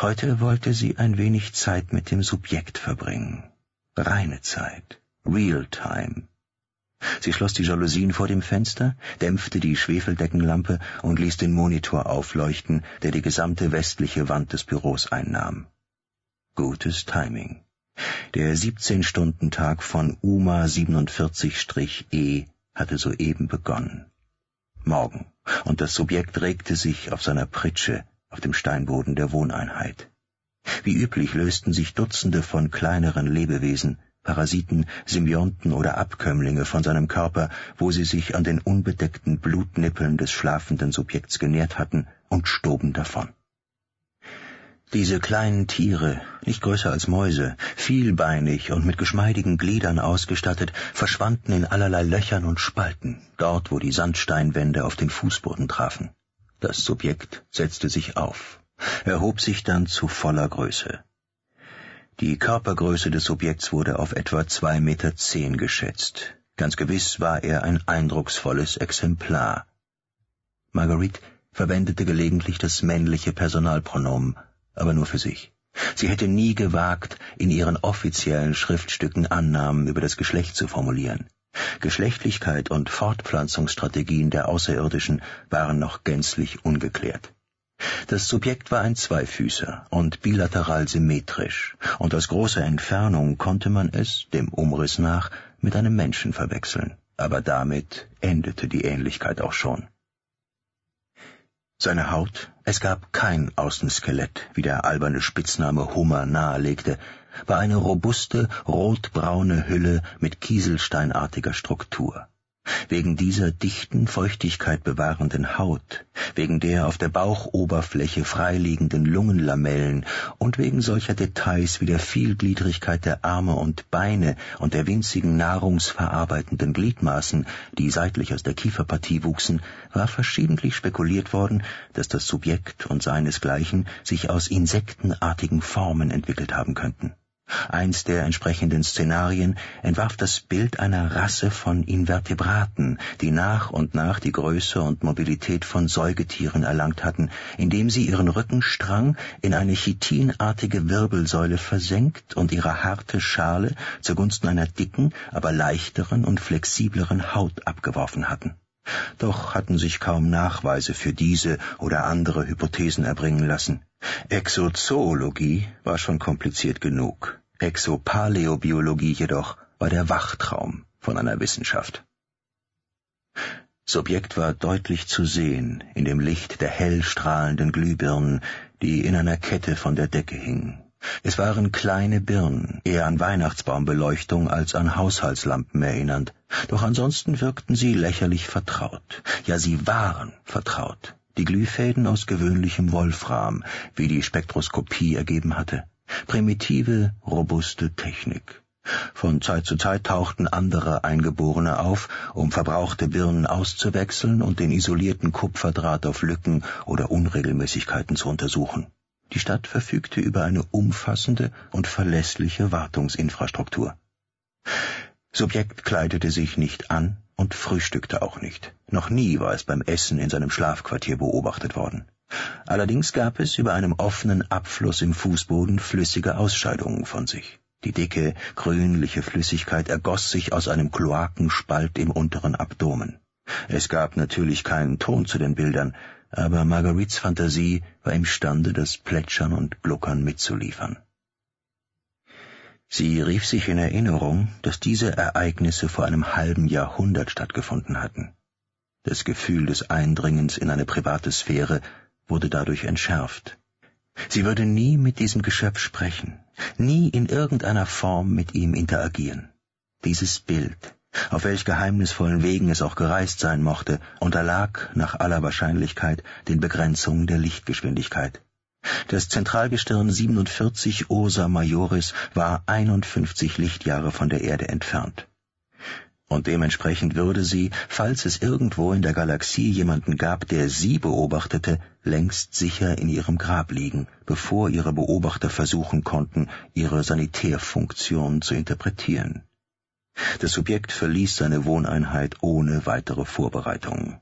Heute wollte sie ein wenig Zeit mit dem Subjekt verbringen. Reine Zeit. Real time. Sie schloss die Jalousien vor dem Fenster, dämpfte die Schwefeldeckenlampe und ließ den Monitor aufleuchten, der die gesamte westliche Wand des Büros einnahm. Gutes Timing. Der 17-Stunden-Tag von UMA 47-E hatte soeben begonnen. Morgen, und das Subjekt regte sich auf seiner Pritsche auf dem Steinboden der Wohneinheit. Wie üblich lösten sich Dutzende von kleineren Lebewesen, Parasiten, Symbionten oder Abkömmlinge von seinem Körper, wo sie sich an den unbedeckten Blutnippeln des schlafenden Subjekts genährt hatten, und stoben davon. Diese kleinen Tiere, nicht größer als Mäuse, vielbeinig und mit geschmeidigen Gliedern ausgestattet, verschwanden in allerlei Löchern und Spalten, dort wo die Sandsteinwände auf den Fußboden trafen. Das Subjekt setzte sich auf, erhob sich dann zu voller Größe. Die Körpergröße des Subjekts wurde auf etwa zwei Meter zehn geschätzt. Ganz gewiss war er ein eindrucksvolles Exemplar. Marguerite verwendete gelegentlich das männliche Personalpronomen, aber nur für sich. Sie hätte nie gewagt, in ihren offiziellen Schriftstücken Annahmen über das Geschlecht zu formulieren. Geschlechtlichkeit und Fortpflanzungsstrategien der Außerirdischen waren noch gänzlich ungeklärt. Das Subjekt war ein Zweifüßer und bilateral symmetrisch, und aus großer Entfernung konnte man es, dem Umriss nach, mit einem Menschen verwechseln, aber damit endete die Ähnlichkeit auch schon. Seine Haut, es gab kein Außenskelett, wie der alberne Spitzname Hummer nahelegte, war eine robuste, rotbraune Hülle mit kieselsteinartiger Struktur. Wegen dieser dichten, Feuchtigkeit bewahrenden Haut, wegen der auf der Bauchoberfläche freiliegenden Lungenlamellen und wegen solcher Details wie der Vielgliedrigkeit der Arme und Beine und der winzigen nahrungsverarbeitenden Gliedmaßen, die seitlich aus der Kieferpartie wuchsen, war verschiedentlich spekuliert worden, dass das Subjekt und seinesgleichen sich aus insektenartigen Formen entwickelt haben könnten. Eins der entsprechenden Szenarien entwarf das Bild einer Rasse von Invertebraten, die nach und nach die Größe und Mobilität von Säugetieren erlangt hatten, indem sie ihren Rückenstrang in eine chitinartige Wirbelsäule versenkt und ihre harte Schale zugunsten einer dicken, aber leichteren und flexibleren Haut abgeworfen hatten. Doch hatten sich kaum Nachweise für diese oder andere Hypothesen erbringen lassen. Exozoologie war schon kompliziert genug. Exopaleobiologie jedoch war der Wachtraum von einer Wissenschaft. Subjekt war deutlich zu sehen in dem Licht der hell strahlenden Glühbirnen, die in einer Kette von der Decke hingen. Es waren kleine Birnen, eher an Weihnachtsbaumbeleuchtung als an Haushaltslampen erinnernd, doch ansonsten wirkten sie lächerlich vertraut. Ja, sie waren vertraut die Glühfäden aus gewöhnlichem Wolfram, wie die Spektroskopie ergeben hatte. Primitive, robuste Technik. Von Zeit zu Zeit tauchten andere Eingeborene auf, um verbrauchte Birnen auszuwechseln und den isolierten Kupferdraht auf Lücken oder Unregelmäßigkeiten zu untersuchen. Die Stadt verfügte über eine umfassende und verlässliche Wartungsinfrastruktur. Subjekt kleidete sich nicht an, und frühstückte auch nicht. Noch nie war es beim Essen in seinem Schlafquartier beobachtet worden. Allerdings gab es über einem offenen Abfluss im Fußboden flüssige Ausscheidungen von sich. Die dicke, grünliche Flüssigkeit ergoss sich aus einem Kloakenspalt im unteren Abdomen. Es gab natürlich keinen Ton zu den Bildern, aber Marguerites Fantasie war imstande, das Plätschern und Gluckern mitzuliefern. Sie rief sich in Erinnerung, dass diese Ereignisse vor einem halben Jahrhundert stattgefunden hatten. Das Gefühl des Eindringens in eine private Sphäre wurde dadurch entschärft. Sie würde nie mit diesem Geschöpf sprechen, nie in irgendeiner Form mit ihm interagieren. Dieses Bild, auf welch geheimnisvollen Wegen es auch gereist sein mochte, unterlag nach aller Wahrscheinlichkeit den Begrenzungen der Lichtgeschwindigkeit. Das Zentralgestirn 47 Ursa Majoris war 51 Lichtjahre von der Erde entfernt. Und dementsprechend würde sie, falls es irgendwo in der Galaxie jemanden gab, der sie beobachtete, längst sicher in ihrem Grab liegen, bevor ihre Beobachter versuchen konnten, ihre Sanitärfunktion zu interpretieren. Das Subjekt verließ seine Wohneinheit ohne weitere Vorbereitungen.